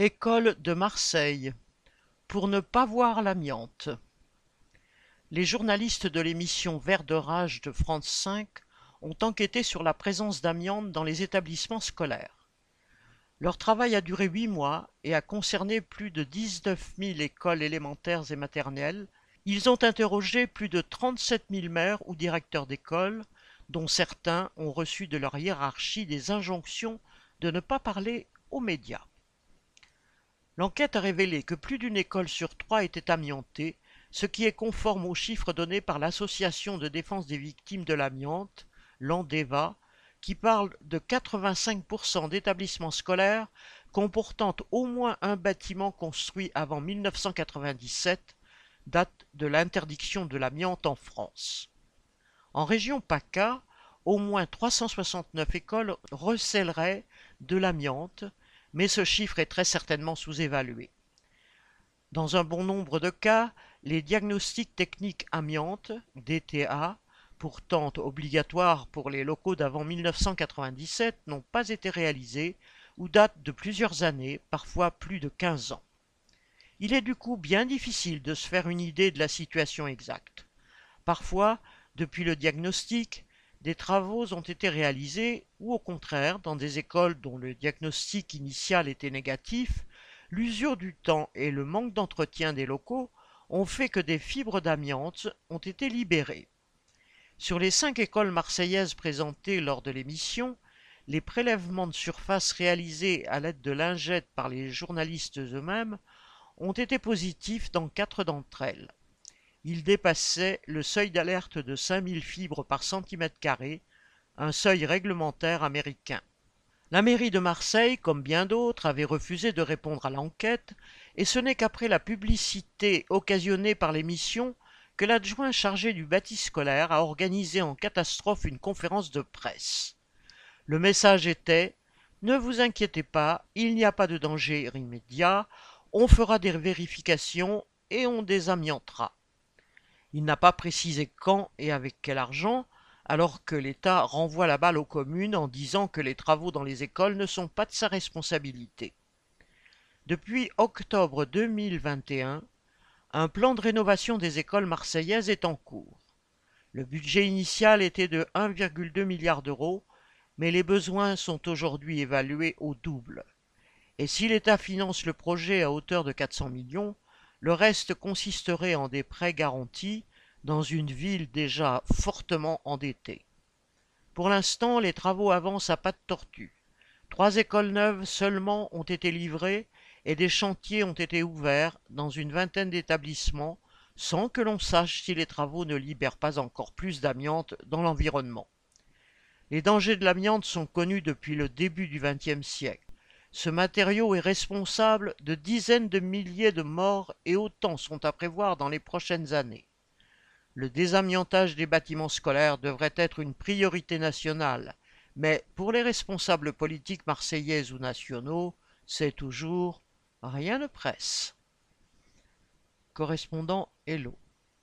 École de Marseille. Pour ne pas voir l'amiante. Les journalistes de l'émission Vert de rage de France 5 ont enquêté sur la présence d'amiante dans les établissements scolaires. Leur travail a duré huit mois et a concerné plus de 19 000 écoles élémentaires et maternelles. Ils ont interrogé plus de 37 000 maires ou directeurs d'école, dont certains ont reçu de leur hiérarchie des injonctions de ne pas parler aux médias. L'enquête a révélé que plus d'une école sur trois était amiantée, ce qui est conforme aux chiffres donnés par l'Association de défense des victimes de l'amiante, l'ANDEVA, qui parle de 85% d'établissements scolaires comportant au moins un bâtiment construit avant 1997, date de l'interdiction de l'amiante en France. En région PACA, au moins 369 écoles recèleraient de l'amiante, mais ce chiffre est très certainement sous-évalué. Dans un bon nombre de cas, les diagnostics techniques amiantes, DTA, pourtant obligatoires pour les locaux d'avant 1997, n'ont pas été réalisés ou datent de plusieurs années, parfois plus de 15 ans. Il est du coup bien difficile de se faire une idée de la situation exacte. Parfois, depuis le diagnostic, des travaux ont été réalisés ou au contraire, dans des écoles dont le diagnostic initial était négatif, l'usure du temps et le manque d'entretien des locaux ont fait que des fibres d'amiante ont été libérées. Sur les cinq écoles marseillaises présentées lors de l'émission, les prélèvements de surface réalisés à l'aide de lingettes par les journalistes eux-mêmes ont été positifs dans quatre d'entre elles il dépassait le seuil d'alerte de 5000 fibres par centimètre carré, un seuil réglementaire américain. La mairie de Marseille, comme bien d'autres, avait refusé de répondre à l'enquête, et ce n'est qu'après la publicité occasionnée par l'émission que l'adjoint chargé du bâti scolaire a organisé en catastrophe une conférence de presse. Le message était Ne vous inquiétez pas, il n'y a pas de danger immédiat, on fera des vérifications et on désamiantera. Il n'a pas précisé quand et avec quel argent, alors que l'État renvoie la balle aux communes en disant que les travaux dans les écoles ne sont pas de sa responsabilité. Depuis octobre 2021, un plan de rénovation des écoles marseillaises est en cours. Le budget initial était de 1,2 milliard d'euros, mais les besoins sont aujourd'hui évalués au double. Et si l'État finance le projet à hauteur de 400 millions, le reste consisterait en des prêts garantis dans une ville déjà fortement endettée. Pour l'instant, les travaux avancent à pas de tortue. Trois écoles neuves seulement ont été livrées et des chantiers ont été ouverts dans une vingtaine d'établissements sans que l'on sache si les travaux ne libèrent pas encore plus d'amiante dans l'environnement. Les dangers de l'amiante sont connus depuis le début du XXe siècle. Ce matériau est responsable de dizaines de milliers de morts et autant sont à prévoir dans les prochaines années. Le désamiantage des bâtiments scolaires devrait être une priorité nationale, mais pour les responsables politiques marseillais ou nationaux, c'est toujours rien ne presse. Correspondant Hello.